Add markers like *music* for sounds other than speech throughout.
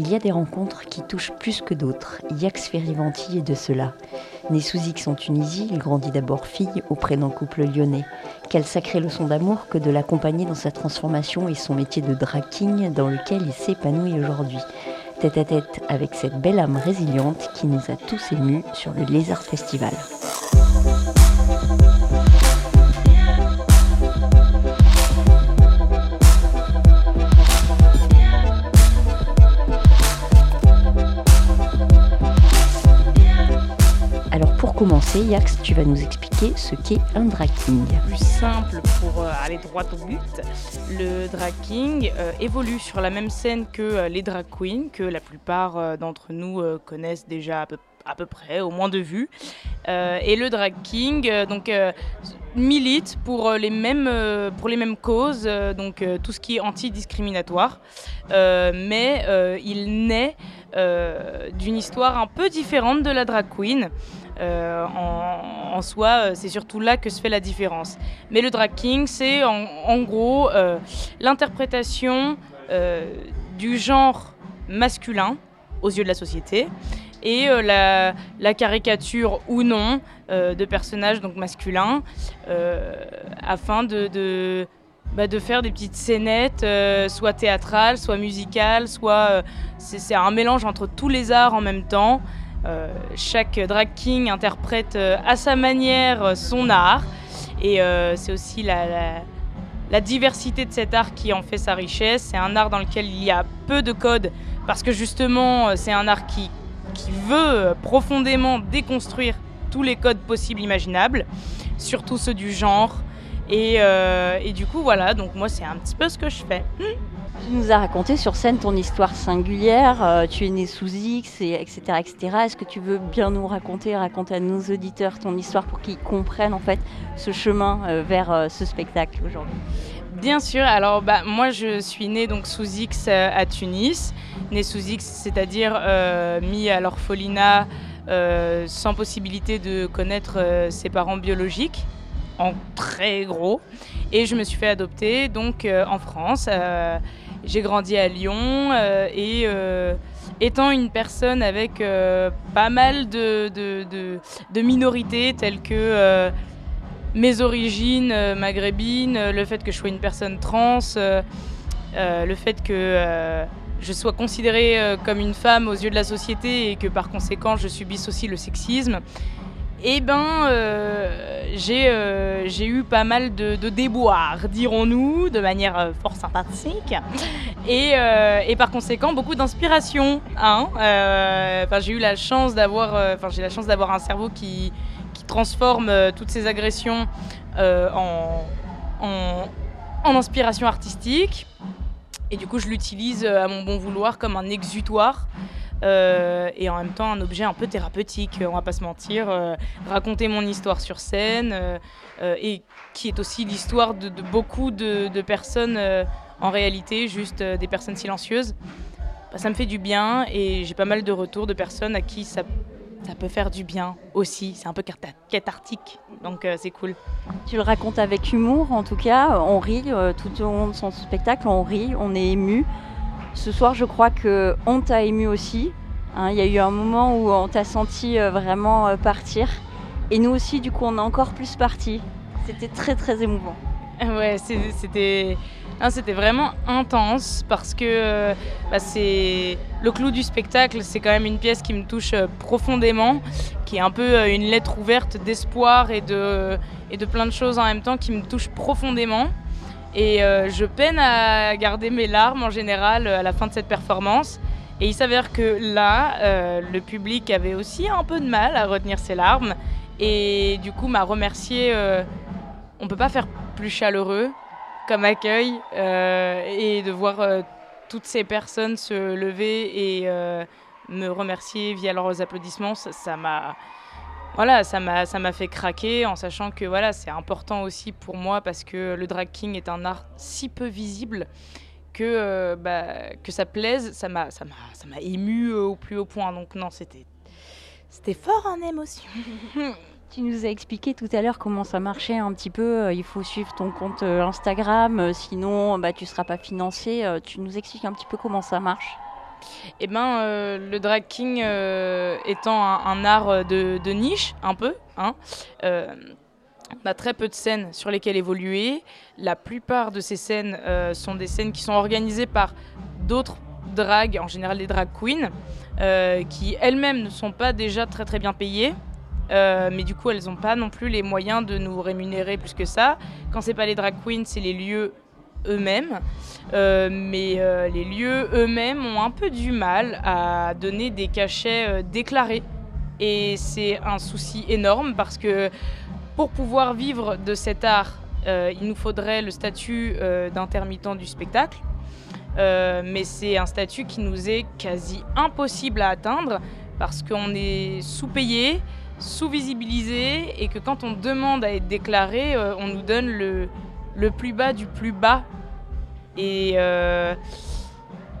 Il y a des rencontres qui touchent plus que d'autres. Yax Ferivanti est de cela. Né sous X en Tunisie, il grandit d'abord fille auprès d'un couple lyonnais. Quelle sacrée leçon d'amour que de l'accompagner dans sa transformation et son métier de drag king dans lequel il s'épanouit aujourd'hui. Tête à tête avec cette belle âme résiliente qui nous a tous émus sur le Lézard Festival. Commencer, Yax, tu vas nous expliquer ce qu'est un drag king. Plus simple pour euh, aller droit au but, le drag king euh, évolue sur la même scène que euh, les drag queens, que la plupart d'entre nous connaissent déjà à peu, près, au moins de vue. et le drag king donc, milite pour les mêmes, pour les mêmes causes, donc tout ce qui est anti-discriminatoire. mais il naît d'une histoire un peu différente de la drag queen. Euh, en, soi, euh, c'est surtout là que se fait la différence. Mais le drag king, c'est en, gros euh, l'interprétation du genre masculin aux yeux de la société et la, caricature ou non de personnages donc masculins afin de, bah, de, faire des petites scénettes, soit théâtrales, soit musicales, soit c'est un mélange entre tous les arts en même temps. Euh, chaque drag king interprète euh, à sa manière euh, son art. Et c'est aussi la, diversité de cet art qui en fait sa richesse. C'est un art dans lequel il y a peu de codes parce que justement c'est un art qui, qui veut profondément déconstruire tous les codes possibles imaginables, surtout ceux du genre. Et, et du coup voilà, donc moi c'est un petit peu ce que je fais. Tu nous as raconté sur scène ton histoire singulière, euh, tu es né sous X, et etc. etc. Est-ce que tu veux bien nous raconter, raconter à nos auditeurs ton histoire pour qu'ils comprennent en fait ce chemin euh, vers euh, ce spectacle aujourd'hui? Bien sûr, alors bah, moi je suis née donc sous X à Tunis, née sous X, c'est-à-dire mis à l'orphelinat sans possibilité de connaître ses parents biologiques, en très gros, et je me suis fait adopter donc en France. J'ai grandi à Lyon euh, et euh, étant une personne avec euh, pas mal de, de, minorités telles que mes origines maghrébines, le fait que je sois une personne trans, le fait que je sois considérée comme une femme aux yeux de la société et que par conséquent je subisse aussi le sexisme, eh ben, euh, euh, j'ai eu pas mal de, déboires, dirons-nous, de manière euh, fort sympathique, et, par conséquent beaucoup d'inspiration. Hein j'ai eu la chance d'avoir, enfin la chance d'avoir un cerveau qui, transforme toutes ces agressions en, en inspiration artistique, et du coup je l'utilise à mon bon vouloir comme un exutoire. Euh, et en même temps un objet un peu thérapeutique, on va pas se mentir, euh, raconter mon histoire sur scène euh, et qui est aussi l'histoire de, beaucoup de, personnes en réalité, juste des personnes silencieuses. Bah, ça me fait du bien et j'ai pas mal de retours de personnes à qui ça, ça peut faire du bien aussi. C'est un peu cathartique, donc c'est cool. Tu le racontes avec humour, en tout cas, on rit tout au long de son spectacle, on rit, on est ému. Ce soir, je crois que on t'a ému aussi. Hein. Il y a eu un moment où on t'a senti euh, vraiment euh, partir. Et nous aussi, du coup, on est encore plus parti. C'était très, très émouvant. Ouais, c'était c'était vraiment intense parce que euh, bah, c'est le clou du spectacle, c'est quand même une pièce qui me touche profondément, qui est un peu une lettre ouverte d'espoir et de, et de plein de choses en même temps qui me touchent profondément. Et euh, je peine à garder mes larmes en général à la fin de cette performance. Et il s'avère que là, euh, le public avait aussi un peu de mal à retenir ses larmes. Et du coup, m'a remercié. Euh, on ne peut pas faire plus chaleureux comme accueil. et de voir toutes ces personnes se lever et me remercier via leurs applaudissements, ça m'a voilà, ça m'a ça m'a fait craquer en sachant que voilà, c'est important aussi pour moi parce que le drag king est un art si peu visible que euh, bah, que ça plaise, ça m'a ça m'a ça m'a ému au plus haut point. Donc non, c'était c'était fort en émotion. *laughs* Tu nous as expliqué tout à l'heure comment ça marchait un petit peu. Euh, il faut suivre ton compte euh, Instagram, sinon bah, tu ne seras pas financé. Tu nous expliques un petit peu comment ça marche? Eh ben, le drag king étant un, art de, niche, un peu, hein, on a très peu de scènes sur lesquelles évoluer. La plupart de ces scènes sont des scènes qui sont organisées par d'autres dragues, en général des drag queens, qui elles-mêmes ne sont pas déjà très très bien payées. Euh, mais du coup, elles n'ont pas non plus les moyens de nous rémunérer plus que ça. Quand c'est pas les drag queens, c'est les lieux eux-mêmes. Euh, mais euh, les lieux eux-mêmes ont un peu du mal à donner des cachets déclarés. Et c'est un souci énorme parce que pour pouvoir vivre de cet art, il nous faudrait le statut d'intermittent du spectacle. mais c'est un statut qui nous est quasi impossible à atteindre parce qu'on est sous-payé, sous-visibilisé et que quand on demande à être déclaré, euh, on nous donne le, le, plus bas du plus bas. Et, euh,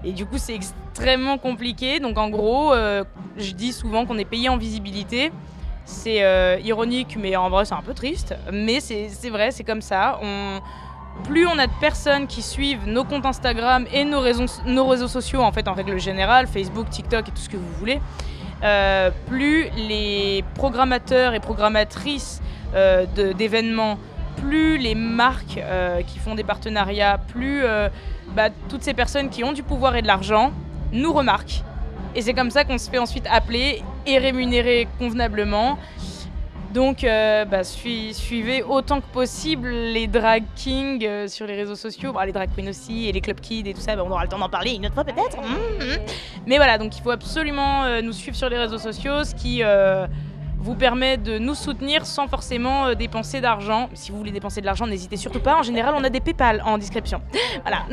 et du coup, c'est extrêmement compliqué. Donc en gros, euh, je dis souvent qu'on est payé en visibilité. C'est ironique, mais en vrai, c'est un peu triste. Mais c'est vrai, c'est comme ça. Plus on a de personnes qui suivent nos comptes Instagram et nos nos réseaux sociaux, en fait, en règle générale, Facebook, TikTok et tout ce que vous voulez, euh, plus les programmateurs et programmatrices euh, d'événements, plus les marques euh, qui font des partenariats, plus bah, toutes ces personnes qui ont du pouvoir et de l'argent nous remarquent. Et c'est comme ça qu'on se fait ensuite appeler et rémunérer convenablement. Donc, euh, bah, suivez autant que possible les drag kings euh, sur les réseaux sociaux, les drag queens aussi, et les club kids et tout ça. Bah, on aura le temps d'en parler une autre fois peut-être. Mmh, mmh. Mais voilà, donc il faut absolument euh, nous suivre sur les réseaux sociaux, ce qui vous permet de nous soutenir sans forcément dépenser d'argent. Si vous voulez dépenser de l'argent, n'hésitez surtout pas. En général, on a des PayPal en description. *laughs* voilà.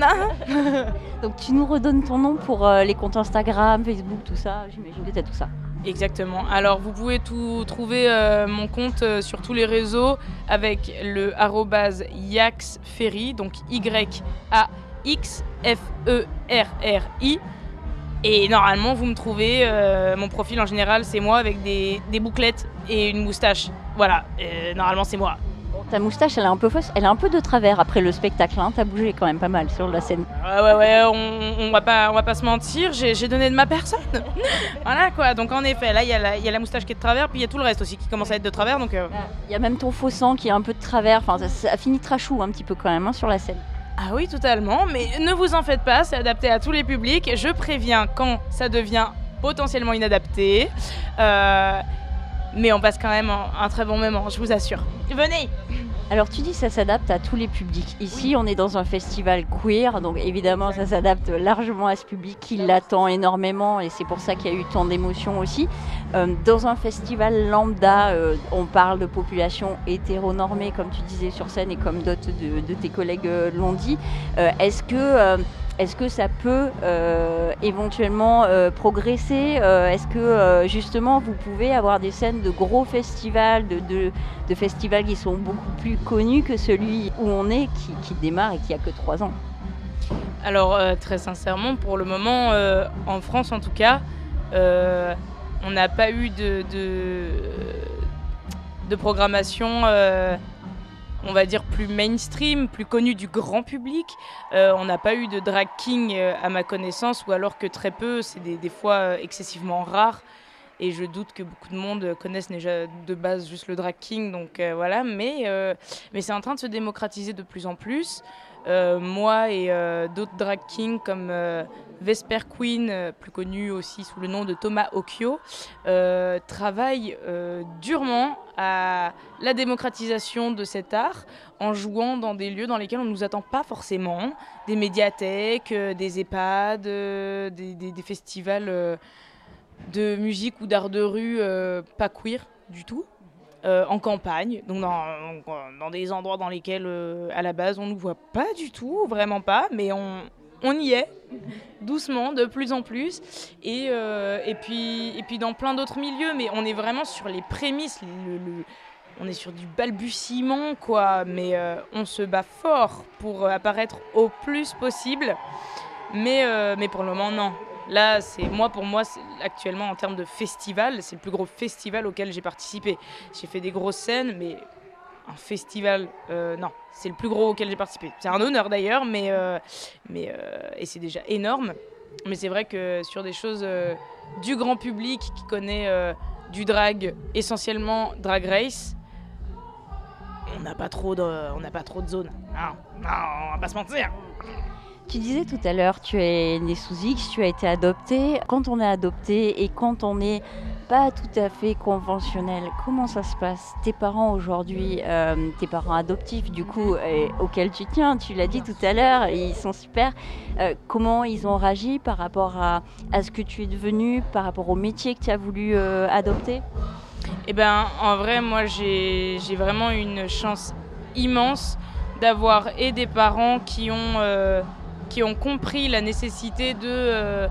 donc tu nous redonnes ton nom pour les comptes Instagram, Facebook, tout ça. J'imagine que tu as tout ça. Exactement. Alors vous pouvez tout trouver euh, mon compte euh, sur tous les réseaux avec le yaxferry, donc Y-A-X-F-E-R-R-I. Et normalement vous me trouvez, euh, mon profil en général c'est moi avec des, des, bouclettes et une moustache. Voilà, normalement c'est moi ta moustache, elle est un peu fausse, elle est un peu de travers après le spectacle. Hein. T'as bougé quand même pas mal sur la scène. Ouais, ouais, ouais, on, va, pas, on va pas se mentir, j'ai donné de ma personne. *laughs* voilà quoi, donc en effet, là, il y, y, a la moustache qui est de travers, puis il y a tout le reste aussi qui commence à être de travers. donc. Euh. Il y a même ton faux sang qui est un peu de travers, enfin, ça, a fini trachou un petit peu quand même hein, sur la scène. Ah oui, totalement, mais ne vous en faites pas, c'est adapté à tous les publics. Je préviens quand ça devient potentiellement inadapté. Euh, mais on passe quand même un très bon moment, je vous assure. Venez alors tu dis ça s'adapte à tous les publics. Ici on est dans un festival queer, donc évidemment ça s'adapte largement à ce public qui l'attend énormément et c'est pour ça qu'il y a eu tant d'émotions aussi. Euh, dans un festival lambda, euh, on parle de population hétéronormée comme tu disais sur scène et comme d'autres de, tes collègues euh, l'ont dit. Est-ce que est-ce que ça peut euh, éventuellement euh, progresser euh, Est-ce que justement vous pouvez avoir des scènes de gros festivals, de, festivals qui sont beaucoup plus connus que celui où on est, qui, démarre et qui a que trois ans? Alors très sincèrement, pour le moment, en France en tout cas, on n'a pas eu de, de programmation on va dire, plus mainstream, plus connu du grand public. Euh, on n'a pas eu de drag king euh, à ma connaissance, ou alors que très peu, c'est des, fois euh, excessivement rare. Et je doute que beaucoup de monde connaissent déjà de base juste le drag king, donc voilà. Mais, mais c'est en train de se démocratiser de plus en plus. moi et d'autres drag kings comme Vesper Queen, euh, plus connu aussi sous le nom de Thomas Occhio, euh, travaille euh, durement à la démocratisation de cet art en jouant dans des lieux dans lesquels on ne nous attend pas forcément, des médiathèques, des EHPAD, des, festivals de musique ou d'art de rue pas queer du tout. en campagne, donc dans, dans, des endroits dans lesquels à la base on ne nous voit pas du tout, vraiment pas, mais on, on y est, doucement, de plus en plus. Et, euh, et, puis, et puis dans plein d'autres milieux, mais on est vraiment sur les prémices. on est sur du balbutiement, quoi. Mais euh, on se bat fort pour apparaître au plus possible. Mais, euh, mais pour le moment, non. Là, c'est moi pour moi, actuellement en termes de festival, c'est le plus gros festival auquel j'ai participé. J'ai fait des grosses scènes, mais un festival, euh, non, c'est le plus gros auquel j'ai participé. C'est un honneur d'ailleurs, mais, euh, euh, et c'est déjà énorme. Mais c'est vrai que sur des choses du grand public qui connaît du drag, essentiellement drag race, on n'a pas trop de, on n'a pas trop de. Non, non, on va pas se mentir. Tu disais tout à l'heure, tu es né sous X, tu as été adopté. Quand on est adopté et quand on n'est pas tout à fait conventionnel, comment ça se passe? Tes parents aujourd'hui, euh, tes parents adoptifs du coup, auxquels tu tiens, tu l'as dit tout à l'heure, ils sont super. Euh, comment ils ont réagi par rapport à, à, ce que tu es devenu, par rapport au métier que tu as voulu euh, adopter? Eh bien, en vrai, moi j'ai vraiment une chance immense d'avoir et des parents qui ont qui ont compris la nécessité de, euh,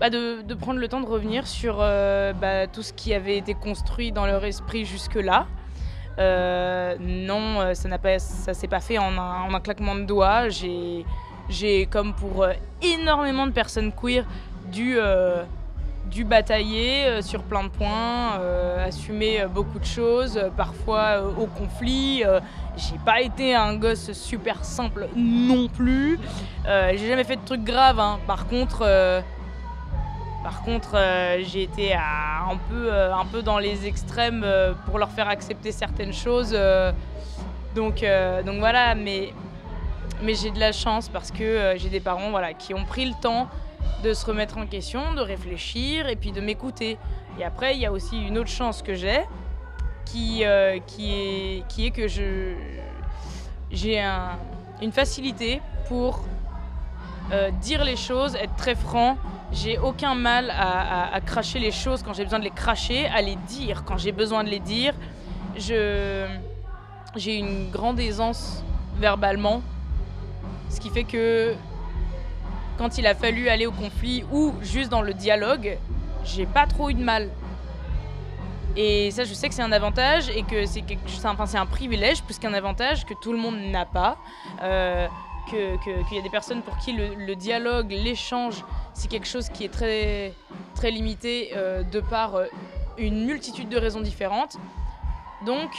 bah, de, de, prendre le temps de revenir sur euh, bah, tout ce qui avait été construit dans leur esprit jusque-là. Euh, non, ça n'a pas, ça s'est pas fait en un, en un claquement de doigts. J'ai, j'ai comme pour énormément de personnes queer dû dû batailler euh, sur plein de points, euh, assumer euh, beaucoup de choses, parfois au conflit. j'ai pas été un gosse super simple non plus. j'ai jamais fait de trucs graves. Hein. Par contre, par contre, j'ai été un, peu, un peu dans les extrêmes pour leur faire accepter certaines choses. donc, donc voilà, mais, mais j'ai de la chance parce que j'ai des parents voilà, qui ont pris le temps de se remettre en question, de réfléchir et puis de m'écouter. Et après, il y a aussi une autre chance que j'ai, qui, euh, qui, est, que je, j'ai un, une facilité pour euh, dire les choses, être très franc. J'ai aucun mal à, à, cracher les choses quand j'ai besoin de les cracher, à les dire quand j'ai besoin de les dire. Je, j'ai une grande aisance verbalement, ce qui fait que quand il a fallu aller au conflit ou juste dans le dialogue, j'ai pas trop eu de mal. Et ça, je sais que c'est un avantage et que c'est enfin, un privilège plus qu'un avantage que tout le monde n'a pas. Euh, qu'il y a des personnes pour qui le, dialogue, l'échange, c'est quelque chose qui est très, très limité euh, de par euh, une multitude de raisons différentes. Donc,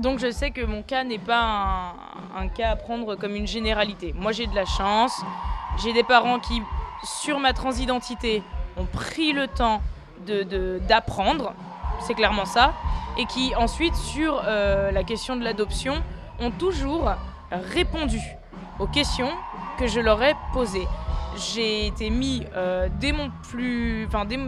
donc je sais que mon cas n'est pas un, cas à prendre comme une généralité. Moi j'ai de la chance, j'ai des parents qui, sur ma transidentité, ont pris le temps d'apprendre, de, c'est clairement ça, et qui ensuite, sur euh, la question de l'adoption, ont toujours répondu aux questions que je leur ai posées. J'ai été mis euh, dès mon plus, enfin dès,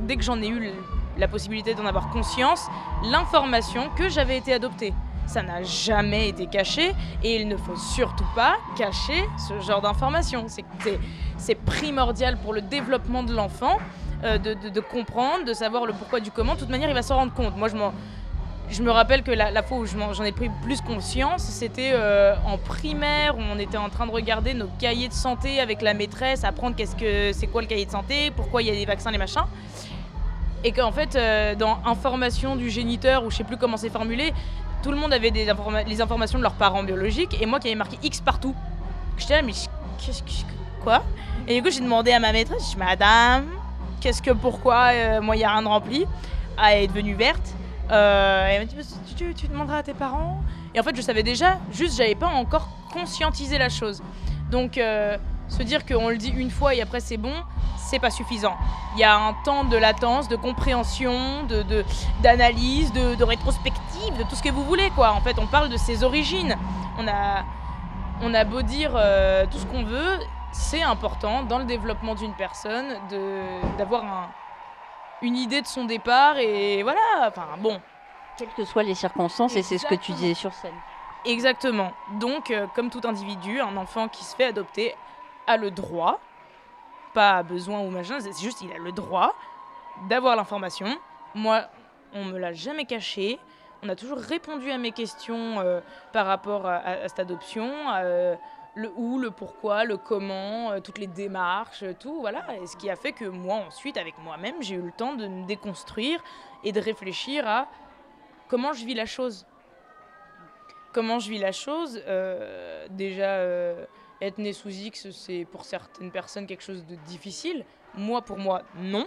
dès que j'en ai eu la possibilité d'en avoir conscience, l'information que j'avais été adoptée. Ça n'a jamais été caché et il ne faut surtout pas cacher ce genre d'informations. C'est primordial pour le développement de l'enfant euh, de, comprendre, de savoir le pourquoi du comment. De toute manière, il va s'en rendre compte. Moi, je, je me rappelle que la, fois où j'en ai pris plus conscience, c'était euh, en primaire où on était en train de regarder nos cahiers de santé avec la maîtresse, apprendre qu'est-ce que c'est quoi le cahier de santé, pourquoi il y a des vaccins, les machins et qu'en fait, euh, dans information du géniteur, ou je sais plus comment c'est formulé, tout le monde avait les informations de leurs parents biologiques, et moi qui avais marqué X partout. J'étais là, mais qu'est-ce que. Quoi? Et du coup, j'ai demandé à ma maîtresse, je Madame, qu'est-ce que, pourquoi, euh, moi, il n'y a rien de rempli? Ah, Elle est devenue verte. Euh, elle m'a dit, tu, tu, demanderas à tes parents? Et en fait, je savais déjà, juste, j'avais pas encore conscientisé la chose. Donc, se dire qu'on le dit une fois et après c'est bon, c'est pas suffisant. Il y a un temps de latence, de compréhension, de, d'analyse, de, rétrospective, de tout ce que vous voulez quoi. En fait, on parle de ses origines. On a, on a beau dire euh, tout ce qu'on veut, c'est important dans le développement d'une personne de, d'avoir un, une idée de son départ et voilà. Enfin bon. Quelles que soient les circonstances, et c'est ce que tu disais sur scène. Exactement. Donc, euh, comme tout individu, un enfant qui se fait adopter a le droit, pas besoin ou machin, c'est juste il a le droit d'avoir l'information. Moi, on me l'a jamais caché. On a toujours répondu à mes questions euh, par rapport à, cette adoption, euh, le où, le pourquoi, le comment, euh, toutes les démarches, tout, voilà. Et ce qui a fait que moi, ensuite, avec moi-même, j'ai eu le temps de me déconstruire et de réfléchir à comment je vis la chose. Comment je vis la chose, déjà être né sous X, c'est pour certaines personnes quelque chose de difficile. Moi, pour moi, non.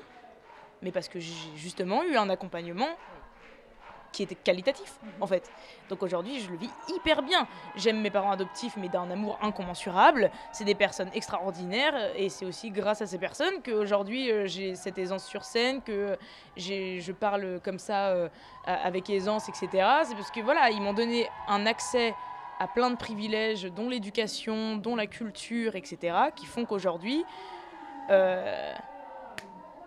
Mais parce que j'ai justement eu un accompagnement qui était qualitatif en fait. Donc aujourd'hui, je le vis hyper bien. J'aime mes parents adoptifs, mais d'un amour incommensurable. C'est des personnes extraordinaires et c'est aussi grâce à ces personnes qu'aujourd'hui euh, j'ai cette aisance sur scène, que je parle comme ça euh, avec aisance, etc. C'est parce que voilà, ils m'ont donné un accès à plein de privilèges, dont l'éducation, dont la culture, etc., qui font qu'aujourd'hui, euh,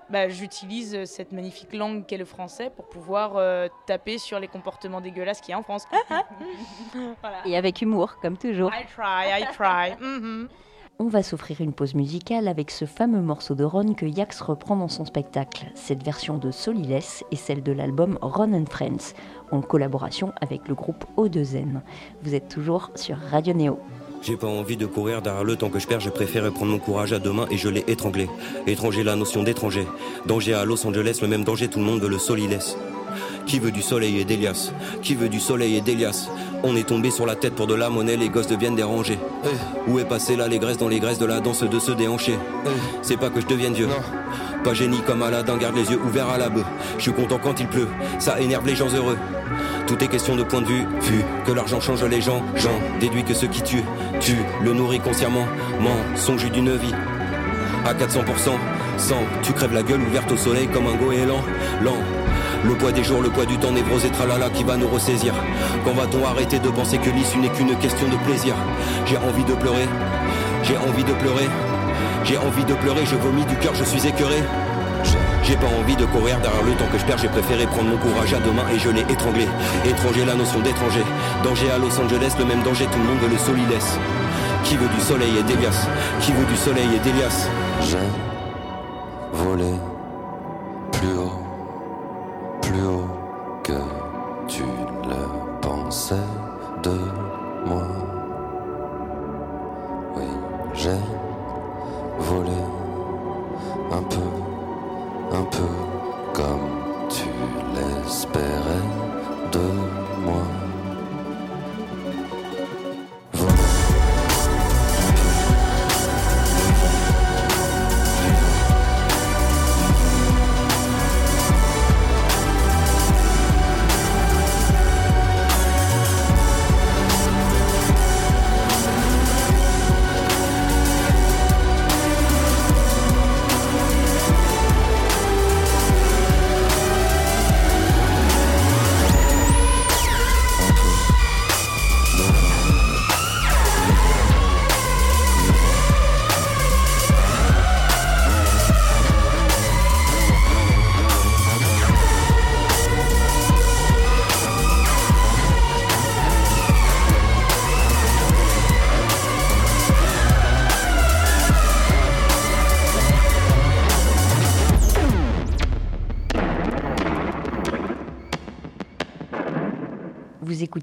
bah, j'utilise cette magnifique langue qu'est le français pour pouvoir euh, taper sur les comportements dégueulasses qu'il y a en France. *laughs* Et avec humour, comme toujours. I try, I try. Mm-hmm. *laughs* On va s'offrir une pause musicale avec ce fameux morceau de Ron que Yax reprend dans son spectacle. Cette version de Soliless est celle de l'album Ron and Friends, en collaboration avec le groupe O2N. Vous êtes toujours sur Radio Néo. J'ai pas envie de courir derrière le temps que je perds, je préfère prendre mon courage à deux mains et je l'ai étranglé. Étranger, la notion d'étranger. Danger à Los Angeles, le même danger, tout le monde veut le solilès. Qui veut du soleil et d'Elias Qui veut du soleil et d'Elias On est tombé sur la tête pour de la monnaie, les gosses deviennent dérangés. Eh. Où est passé l'allégresse dans les graisses de la danse de se déhancher eh. C'est pas que je devienne vieux. Pas génie comme Aladdin, garde les yeux ouverts à la bœuf. Je suis content quand il pleut, ça énerve les gens heureux. Tout est question de point de vue, vu que l'argent change les gens, j'en déduis que ceux qui tuent, tuent, le nourrit consciemment, mensonge d'une vie. À 400%, sans, tu crèves la gueule ouverte au soleil comme un goéland, lent. Le poids des jours, le poids du temps, névrose et tralala qui va nous ressaisir. Quand va-t-on arrêter de penser que l'issue n'est qu'une question de plaisir? J'ai envie de pleurer, j'ai envie de pleurer, j'ai envie de pleurer, je vomis du cœur, je suis écœuré. J'ai pas envie de courir derrière le temps que je perds, j'ai préféré prendre mon courage à deux mains et je l'ai étranglé. Étranger, la notion d'étranger. Danger à Los Angeles, le même danger, tout le monde le solilès. Qui veut du soleil et d'Elias? Qui veut du soleil et d'Elias? J'ai volé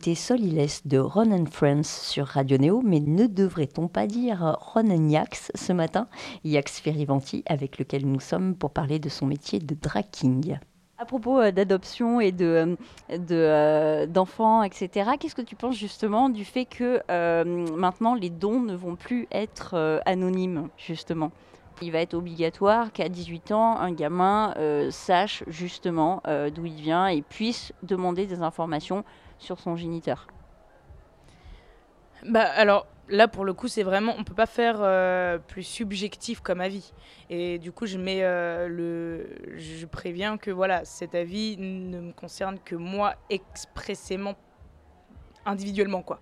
écoutez Solilès de Ron and Friends sur Radio Néo, mais ne devrait-on pas dire Ron and Yax ce matin? Yax Ferivanti, avec lequel nous sommes pour parler de son métier de drag king. À propos euh, d'adoption et de, euh, euh, d'enfants, etc., qu'est-ce que tu penses justement du fait que maintenant les dons ne vont plus être anonymes, justement? Il va être obligatoire qu'à 18 ans, un gamin sache justement d'où il vient et puisse demander des informations sur son géniteur. Bah alors là pour le coup c'est vraiment on peut pas faire euh, plus subjectif comme avis. Et du coup je mets euh, le je préviens que voilà cet avis ne me concerne que moi expressément individuellement quoi.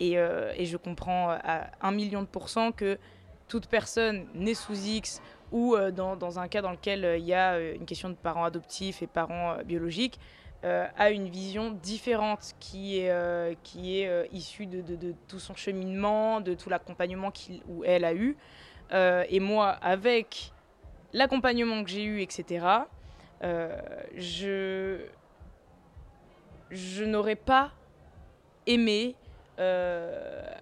Et, euh, et je comprends à un million de pourcents que toute personne née sous X ou dans, dans, un cas dans lequel il y a une question de parents adoptifs et parents biologiques euh, a une vision différente qui est, euh, qui est euh, issue de, de, tout son cheminement, de tout l'accompagnement qu'il ou elle a eu. et moi, avec l'accompagnement que j'ai eu, etc., je, je n'aurais pas aimé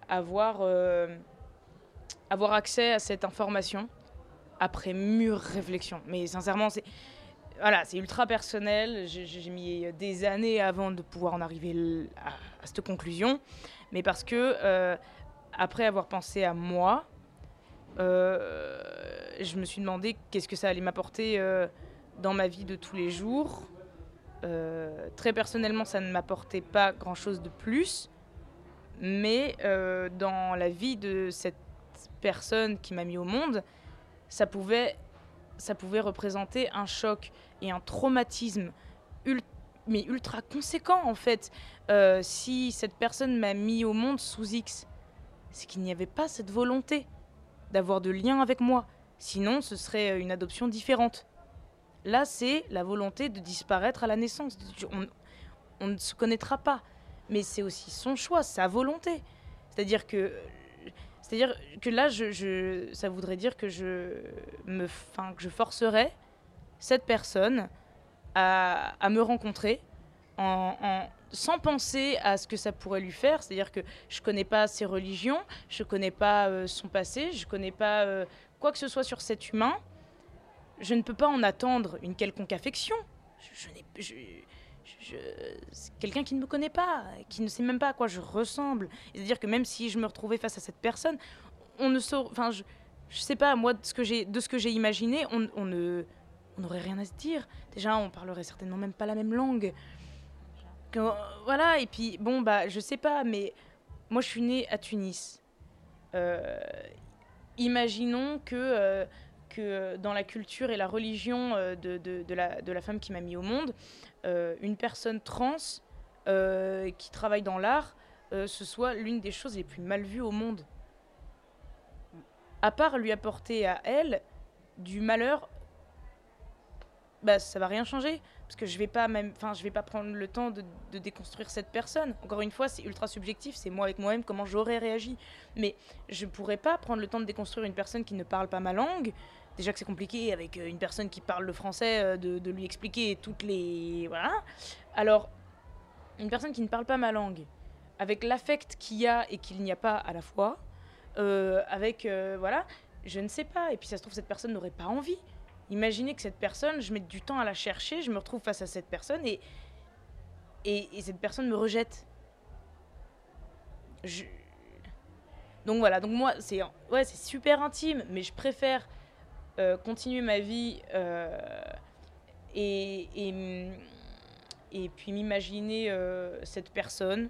avoir, avoir accès à cette information après mûre réflexion. Mais sincèrement, c'est voilà, c'est ultra personnel. J'ai mis des années avant de pouvoir en arriver à, cette conclusion. Mais parce que, euh, après avoir pensé à moi, euh, je me suis demandé qu'est-ce que ça allait m'apporter euh, dans ma vie de tous les jours. Euh, très personnellement, ça ne m'apportait pas grand-chose de plus. Mais euh, dans la vie de cette personne qui m'a mis au monde, ça pouvait, ça pouvait représenter un choc et un traumatisme mais ultra conséquent en fait. Euh, si cette personne m'a mis au monde sous X, c'est qu'il n'y avait pas cette volonté d'avoir de lien avec moi. Sinon, ce serait une adoption différente. Là, c'est la volonté de disparaître à la naissance. On, ne se connaîtra pas. Mais c'est aussi son choix, sa volonté. C'est-à-dire que, c'est-à-dire que là, ça voudrait dire que je, me, que je forcerais cette personne à, me rencontrer en, sans penser à ce que ça pourrait lui faire. C'est-à-dire que je ne connais pas ses religions, je ne connais pas euh, son passé, je ne connais pas euh, quoi que ce soit sur cet humain je ne peux pas en attendre une quelconque affection. Je, je, je, quelqu'un qui ne me connaît pas, qui ne sait même pas à quoi je ressemble. C'est-à-dire que même si je me retrouvais face à cette personne, on ne saurait, enfin, je, je sais pas, moi, de ce que j'ai, imaginé, on, ne, on n'aurait rien à se dire. Déjà, on parlerait certainement même pas la même langue. voilà, et puis, bon, bah, je sais pas, mais moi, je suis née à Tunis. Euh, imaginons que euh, que euh, dans la culture et la religion de, de, la, de la, femme qui m'a mis au monde, une personne trans qui travaille dans l'art, ce soit l'une des choses les plus mal vues au monde. À part lui apporter à elle du malheur, bah ça va rien changer parce que je vais pas même enfin je vais pas prendre le temps de, de déconstruire cette personne encore une fois c'est ultra subjectif c'est moi avec moi-même comment j'aurais réagi mais je pourrais pas prendre le temps de déconstruire une personne qui ne parle pas ma langue déjà que c'est compliqué avec euh, une personne qui parle le français, euh, de, lui expliquer toutes les... Voilà. Alors, une personne qui ne parle pas ma langue, avec l'affect qu'il y a et qu'il n'y a pas à la fois, euh, avec... voilà, je ne sais pas. Et puis ça se trouve, cette personne n'aurait pas envie. Imaginez que cette personne, je mette du temps à la chercher, je me retrouve face à cette personne et, et, cette personne me rejette. Je... Donc voilà, donc moi, c'est ouais, super intime, mais je préfère euh, continuer ma vie euh, et, et, et, puis m'imaginer euh, cette personne,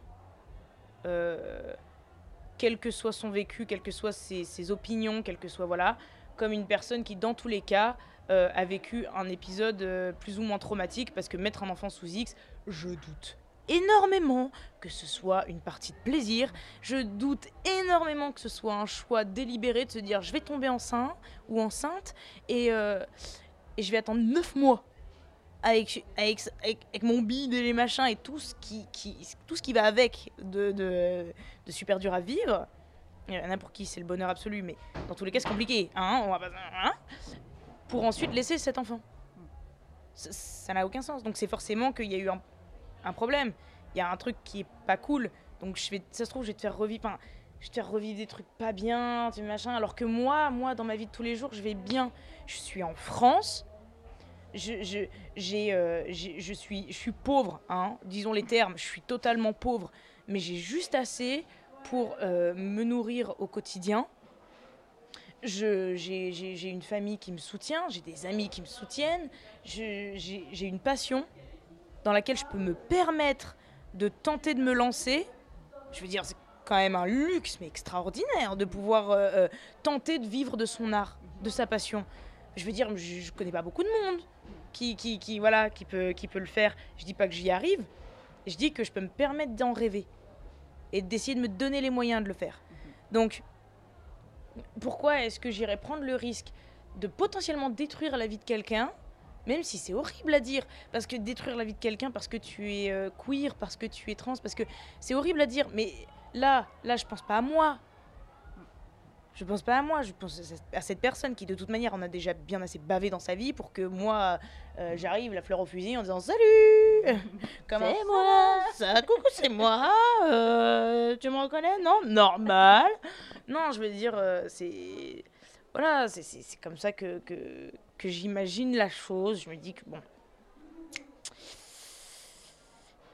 quel que soit son vécu, quelles que soient ses, opinions, quel que soit, voilà, comme une personne qui, dans tous les cas, a vécu un épisode plus ou moins traumatique, parce que mettre un enfant sous X, je doute énormément que ce soit une partie de plaisir. Je doute énormément que ce soit un choix délibéré de se dire je vais tomber enceinte ou enceinte et, euh, et je vais attendre 9 mois avec, avec, avec, mon bide et les machins et tout ce qui, qui, tout ce qui va avec de, de, super dur à vivre. Il y en a pour qui c'est le bonheur absolu, mais dans tous les cas c'est compliqué. Hein, on va pas, hein, pour ensuite laisser cet enfant. Ça n'a aucun sens. Donc c'est forcément qu'il y a eu un un problème. Il y a un truc qui est pas cool. Donc je vais, ça se trouve, je vais te faire revivre. Je te revivre des trucs pas bien, tu machin. Alors que moi, moi, dans ma vie de tous les jours, je vais bien. Je suis en France. Je, euh, suis, je suis pauvre, hein, disons les termes. Je suis totalement pauvre. Mais j'ai juste assez pour euh, me nourrir au quotidien. J'ai, une famille qui me soutient, j'ai des amis qui me soutiennent, j'ai une passion dans laquelle je peux me permettre de tenter de me lancer, je veux dire, c'est quand même un luxe, mais extraordinaire, de pouvoir euh, euh, tenter de vivre de son art, de sa passion. Je veux dire, je, ne connais pas beaucoup de monde qui, qui, qui, voilà, qui, peut, qui peut le faire. Je dis pas que j'y arrive, je dis que je peux me permettre d'en rêver et d'essayer de me donner les moyens de le faire. Donc, pourquoi est-ce que j'irais prendre le risque de potentiellement détruire la vie de quelqu'un même si c'est horrible à dire, parce que détruire la vie de quelqu'un parce que tu es euh, queer, parce que tu es trans, parce que c'est horrible à dire, mais là, là, je pense pas à moi. Je pense pas à moi, je pense à cette personne qui de toute manière en a déjà bien assez bavé dans sa vie pour que moi euh, j'arrive la fleur au fusil en disant salut! *laughs* Comment C'est moi! Ça Coucou c'est moi! Euh, Tu me reconnais? Non Normal! Non je veux dire c'est voilà c'est comme ça que, que, que j'imagine la chose. Je me dis que bon.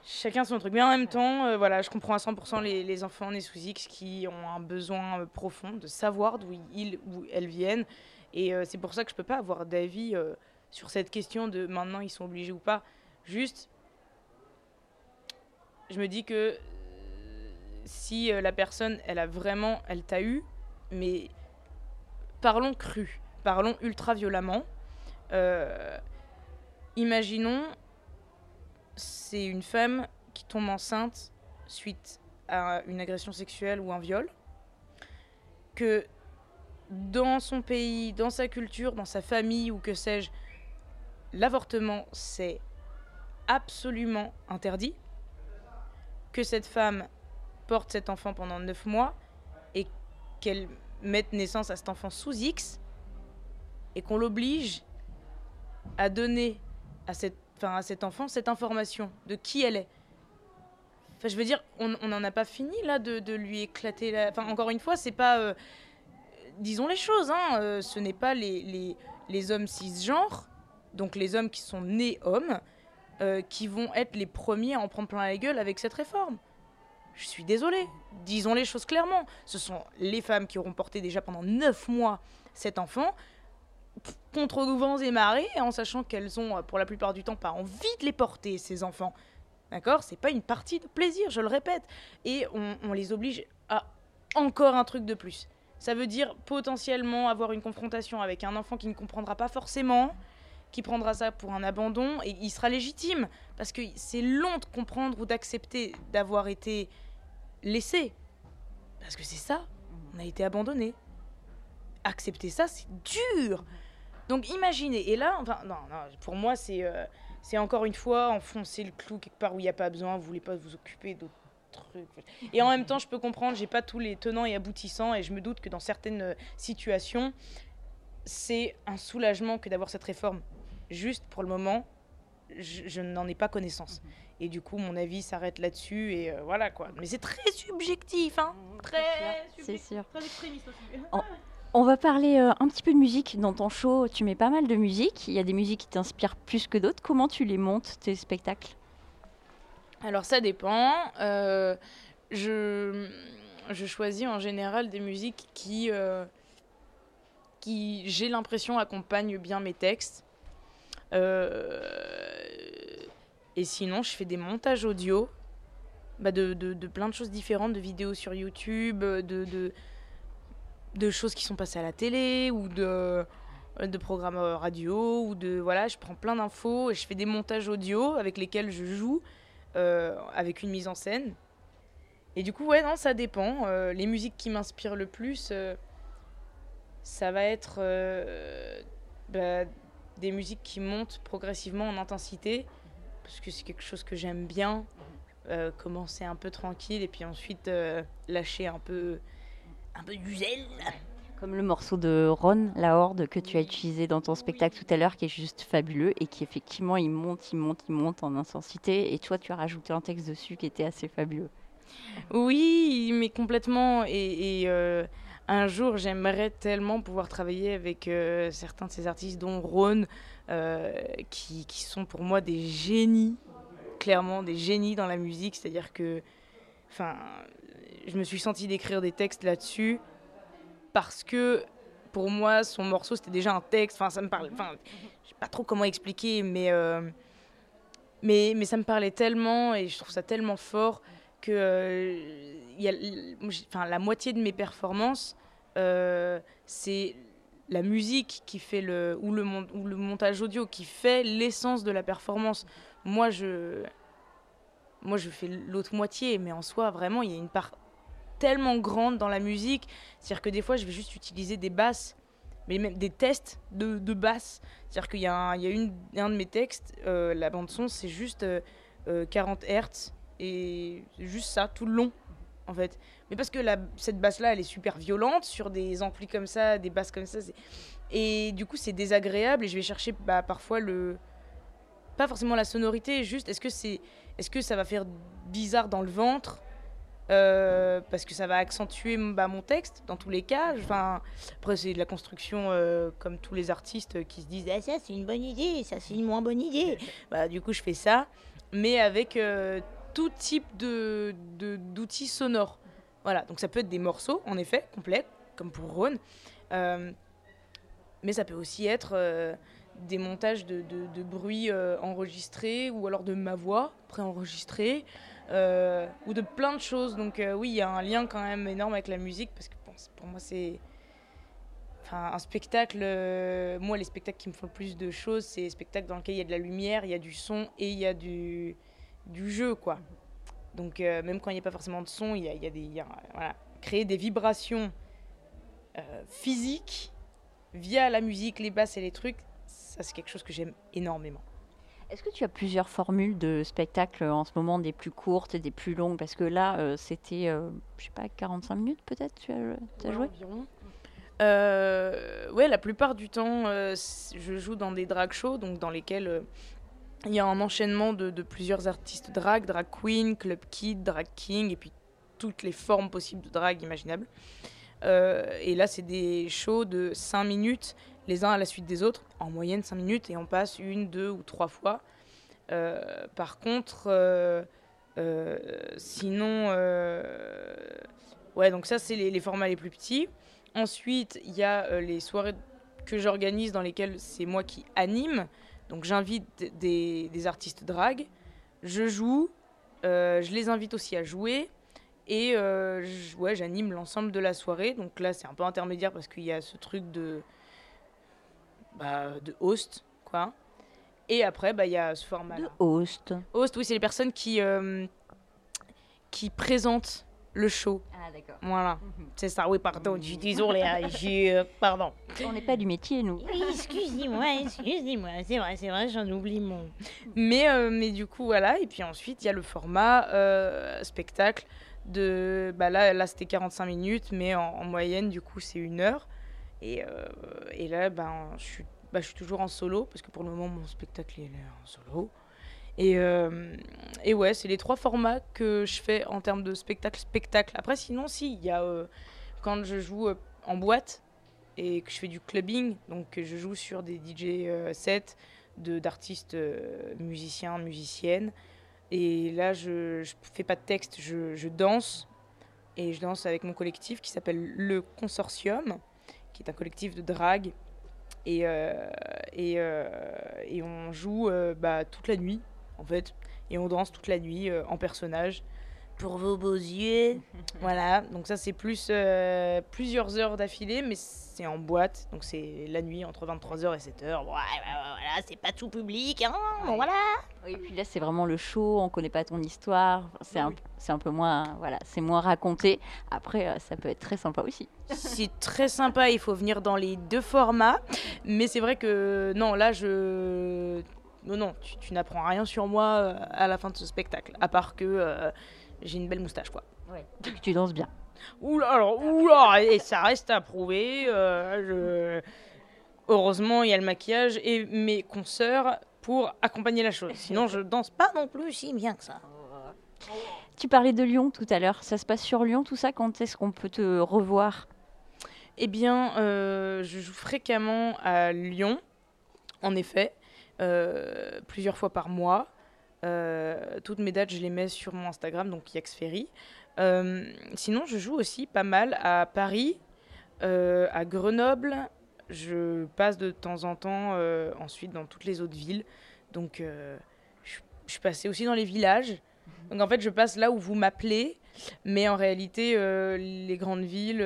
Chacun son truc. Mais en même temps, euh, voilà, je comprends à 100% les, les, enfants nés sous X qui ont un besoin euh, profond de savoir d'où ils ou elles viennent. Et euh, c'est pour ça que je peux pas avoir d'avis sur cette question de maintenant ils sont obligés ou pas. Juste, je me dis que si la personne, elle a vraiment, elle t'a eu, mais parlons cru, parlons ultra violemment. Euh, imaginons, c'est une femme qui tombe enceinte suite à une agression sexuelle ou un viol, que dans son pays, dans sa culture, dans sa famille ou que sais-je, l'avortement c'est absolument interdit, que cette femme porte cet enfant pendant 9 mois et qu'elle mette naissance à cet enfant sous X et qu'on l'oblige à donner à, cette, enfin, à cet enfant cette information de qui elle est. Enfin, je veux dire, on n'en a pas fini là de, de lui éclater la... Enfin, encore une fois, c'est pas... euh, disons les choses, hein, euh, ce n'est pas les, les, les hommes cisgenres, donc les hommes qui sont nés hommes, euh, qui vont être les premiers à en prendre plein la gueule avec cette réforme. Je suis désolée, disons les choses clairement. Ce sont les femmes qui auront porté déjà pendant 9 mois cet enfant, contre vents et marées, en sachant qu'elles ont, euh, pour la plupart du temps, pas envie de les porter, ces enfants. D'accord? C'est pas une partie de plaisir, je le répète. Et on, on les oblige à encore un truc de plus. Ça veut dire potentiellement avoir une confrontation avec un enfant qui ne comprendra pas forcément, qui prendra ça pour un abandon, et il sera légitime, parce que c'est long de comprendre ou d'accepter d'avoir été laissé. Parce que c'est ça, on a été abandonné. Accepter ça, c'est dur. Donc imaginez, et là, enfin, non, non, pour moi, c'est euh, encore une fois enfoncer le clou quelque part où il n'y a pas besoin, vous voulez pas vous occuper d'autres trucs. Et en même temps, je peux comprendre, j'ai pas tous les tenants et aboutissants, et je me doute que dans certaines euh, situations, c'est un soulagement que d'avoir cette réforme. Juste pour le moment, je n'en ai pas connaissance. Et du coup, mon avis s'arrête là-dessus, et euh, voilà quoi. Mais c'est très subjectif, hein Très C'est subjectif. sûr. Très extrémiste aussi. *laughs* On va parler euh, un petit peu de musique. Dans ton show, tu mets pas mal de musique. Il y a des musiques qui t'inspirent plus que d'autres. Comment tu les montes, tes spectacles? Alors ça dépend. Euh, je, je choisis en général des musiques qui, euh, qui j'ai l'impression, accompagnent bien mes textes. Et sinon, je fais des montages audio bah, de, plein de choses différentes, de vidéos sur YouTube, de, choses qui sont passées à la télé ou de, programmes euh, radio ou de voilà, je prends plein d'infos et je fais des montages audio avec lesquels je joue euh, avec une mise en scène. Et du coup, ouais, non, ça dépend. Euh, les musiques qui m'inspirent le plus, ça va être bah, des musiques qui montent progressivement en intensité, parce que c'est quelque chose que j'aime bien. Euh, commencer un peu tranquille et puis ensuite euh, lâcher un peu, un peu du zèle. Comme le morceau de Ron, La Horde, que tu as utilisé dans ton spectacle tout à l'heure, qui est juste fabuleux et qui effectivement, il monte, il monte, il monte en intensité. Et toi, tu as rajouté un texte dessus qui était assez fabuleux. Oui, mais complètement. Et, et, euh, un jour, j'aimerais tellement pouvoir travailler avec euh, certains de ces artistes, dont Ron, euh, qui, sont pour moi des génies, clairement des génies dans la musique. C'est-à-dire que, je me suis sentie d'écrire des textes là-dessus parce que pour moi, son morceau c'était déjà un texte. Enfin, ça me parle. Enfin, je sais pas trop comment expliquer, mais euh, mais mais ça me parlait tellement et je trouve ça tellement fort que euh, la moitié de mes performances, euh, c'est la musique qui fait le ou le montage audio qui fait l'essence de la performance. Moi, je moi je fais l'autre moitié, mais en soi, vraiment, il y a une part tellement grande dans la musique, c'est-à-dire que des fois, je vais juste utiliser des basses, mais même des tests de, basses. C'est-à-dire qu'il y a, un, il y a un de mes textes, euh, la bande son, c'est juste euh, euh, 40 Hz et c'est juste ça tout le long en fait. Mais parce que la, cette basse là elle est super violente sur des amplis comme ça des basses comme ça et du coup c'est désagréable et je vais chercher bah, parfois le pas forcément la sonorité juste est-ce que c'est est-ce que ça va faire bizarre dans le ventre euh, parce que ça va accentuer bah, mon texte dans tous les cas. Enfin après c'est de la construction euh, comme tous les artistes qui se disent ah, ça c'est une bonne idée ça c'est une moins bonne idée. *laughs* Bah, du coup je fais ça mais avec euh, tout type de, d'outils sonores. Voilà, donc ça peut être des morceaux, en effet, complets, comme pour Ron, Euh, mais ça peut aussi être euh, des montages de bruits euh, enregistrés ou alors de ma voix préenregistrée. ou de plein de choses. Donc oui, il y a un lien quand même énorme avec la musique parce que pour moi c'est Enfin, un spectacle, moi les spectacles qui me font le plus de choses, c'est les spectacles dans lesquels il y a de la lumière, il y a du son et il y a du, du jeu, quoi. Donc même quand il n'y a pas forcément de son, il y a, il y a des... voilà. Créer des vibrations physiques via la musique, les basses et les trucs, ça c'est quelque chose que j'aime énormément. Est-ce que tu as plusieurs formules de spectacle en ce moment, des plus courtes et des plus longues? Parce que là, euh, c'était, euh, je sais pas, 45 minutes peut-être tu as, joué? euh, Ouais, la plupart du temps, je joue dans des drag shows, donc dans lesquels il y a un enchaînement de, plusieurs artistes drag, drag queen, club kid, drag king, et puis toutes les formes possibles de drag imaginables. et là, c'est des shows de 5 minutes les uns à la suite des autres, en moyenne 5 minutes, et on passe une, deux ou trois fois. Euh, par contre, euh, euh, sinon, ouais, donc ça, c'est les, formats les plus petits. Ensuite, il y a les soirées que j'organise dans lesquelles c'est moi qui anime. Donc j'invite des, artistes drag, je joue, je les invite aussi à jouer. Et ouais, j'anime l'ensemble de la soirée. Donc là, c'est un peu intermédiaire parce qu'il y a ce truc de, bah, de host, quoi. Et après, bah, il y a ce format. De host. Host, oui, c'est les personnes qui, euh, qui présentent le show. Ah, d'accord. Voilà. Mhm. C'est ça, oui, pardon, je suis désolée, euh, pardon. On n'est pas du métier, nous. Oui, excusez-moi, excusez-moi, c'est vrai, c'est vrai, j'en oublie mon. Mais, euh, mais du coup, voilà, et puis ensuite, il y a le format spectacle de. Bah là, là c'était 45 minutes, mais en, en moyenne, du coup, c'est une heure. Et, euh, et là, ben, je, suis, bah, je suis toujours en solo, parce que pour le moment, mon spectacle est en solo. Et, euh, et ouais, c'est les trois formats que je fais en termes de spectacle-spectacle. Après, sinon, si, il y a euh, quand je joue en boîte et que je fais du clubbing, donc je joue sur des DJ sets d'artistes musiciens, musiciennes. Et là, je ne fais pas de texte, je, je danse. Et je danse avec mon collectif qui s'appelle Le Consortium qui est un collectif de drague. Et, euh, et, euh, et, on joue euh, bah, toute la nuit, en fait. Et on danse toute la nuit en personnage. Pour vos beaux yeux. *laughs* voilà, donc ça c'est plus plusieurs heures d'affilée, mais c'est en boîte. Donc c'est la nuit entre 23h et 7h. voilà, c'est pas tout public. Hein, bon, voilà. Oui, puis là c'est vraiment le show, on connaît pas ton histoire. C'est un, un, peu moins, voilà, c'est moins raconté. Après, ça peut être très sympa aussi. C'est très sympa, il faut venir dans les deux formats. Mais c'est vrai que non, là, je. Non, non, tu, n'apprends rien sur moi euh, à la fin de ce spectacle. À part que euh, j'ai une belle moustache, quoi. Ouais. tu danses bien. Oula, alors, oula, et ça reste à prouver. Euh, heureusement, il y a le maquillage et mes consoeurs pour accompagner la chose. Sinon, je danse pas non plus si bien que ça. Tu parlais de Lyon tout à l'heure. Ça se passe sur Lyon, tout ça? Quand est-ce qu'on peut te revoir? Eh bien, euh, je joue fréquemment à Lyon, en effet, euh, plusieurs fois par mois. Euh, toutes mes dates, je les mets sur mon Instagram, donc Yaxferry. sinon, je joue aussi pas mal à Paris, à Grenoble. Je passe de temps en temps ensuite dans toutes les autres villes. Donc, je, je suis passée aussi dans les villages. Donc, en fait, je passe là où vous m'appelez. Mais en réalité, les grandes villes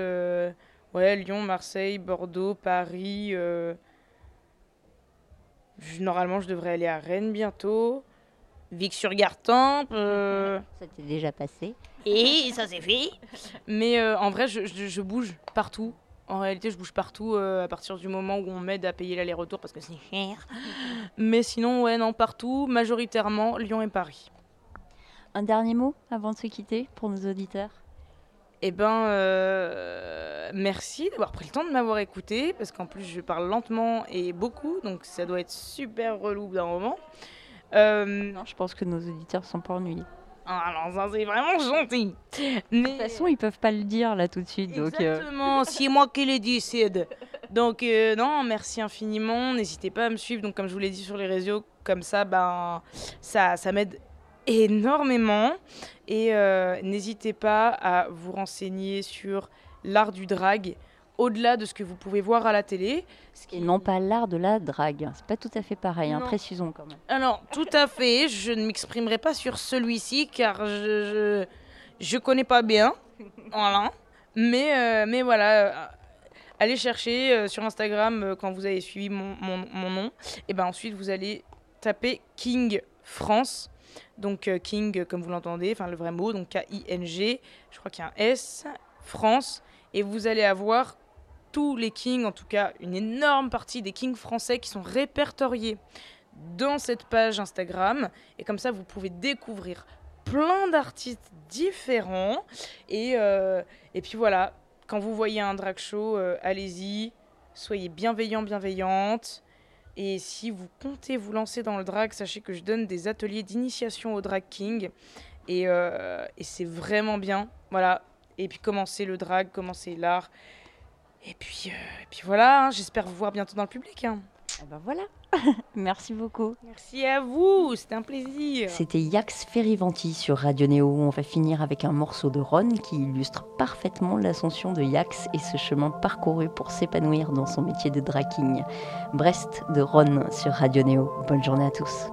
Ouais, Lyon, Marseille, Bordeaux, Paris. Euh, normalement, je devrais aller à Rennes bientôt. Vic-sur-Gartempe. Euh, ça t'est déjà passé. Et ça s'est fait. Mais euh, en vrai, je, bouge partout. En réalité, je bouge partout à partir du moment où on m'aide à payer l'aller-retour parce que c'est cher. Mais sinon, ouais, non, partout, majoritairement Lyon et Paris. Un dernier mot avant de se quitter pour nos auditeurs? Eh ben, euh, merci d'avoir pris le temps de m'avoir écouté, parce qu'en plus je parle lentement et beaucoup, donc ça doit être super relou d'un moment. Euh, non, je pense que nos auditeurs sont pas ennuyés. Ah, alors ça c'est vraiment gentil. Mais... De toute façon, ils peuvent pas le dire là tout de suite. Donc, euh. Exactement, *laughs* c'est moi qui le décide. Donc non, merci infiniment. N'hésitez pas à me suivre. Donc comme je vous l'ai dit sur les réseaux, comme ça, ben ça, ça m'aide énormément. Et euh, n'hésitez pas à vous renseigner sur l'art du drag au-delà de ce que vous pouvez voir à la télé. Ce Et non pas l'art de la drague. C'est pas tout à fait pareil, hein, précisons quand même. Alors, tout à fait, je ne m'exprimerai pas sur celui-ci car je, je, je connais pas bien. Voilà. Mais, euh, mais voilà, euh, allez chercher euh, sur Instagram euh, quand vous avez suivi mon, mon- mon nom. Et ben ensuite, vous allez taper King France. Donc euh, King, euh, comme vous l'entendez, enfin le vrai mot, donc K-I-N-G, je crois qu'il y a un S, France. Et vous allez avoir tous les kings, en tout cas une énorme partie des kings français qui sont répertoriés dans cette page Instagram. Et comme ça, vous pouvez découvrir plein d'artistes différents. Et, euh, et puis voilà, quand vous voyez un drag show, allez-y, soyez bienveillants, bienveillantes. Et si vous comptez vous lancer dans le drag, sachez que je donne des ateliers d'initiation au drag king. Et, euh, c'est vraiment bien. Voilà. Et puis commencez le drag, commencez l'art. Et puis, euh, et puis voilà, hein, j'espère vous voir bientôt dans le public. hein. Eh ben voilà. *laughs* Merci beaucoup. Merci à vous, c'était un plaisir. C'était Yax Ferrivanti sur Radio Néo. On va finir avec un morceau de Ron qui illustre parfaitement l'ascension de Yax et ce chemin parcouru pour s'épanouir dans son métier de draking. Brest de Ron sur Radio Néo. Bonne journée à tous.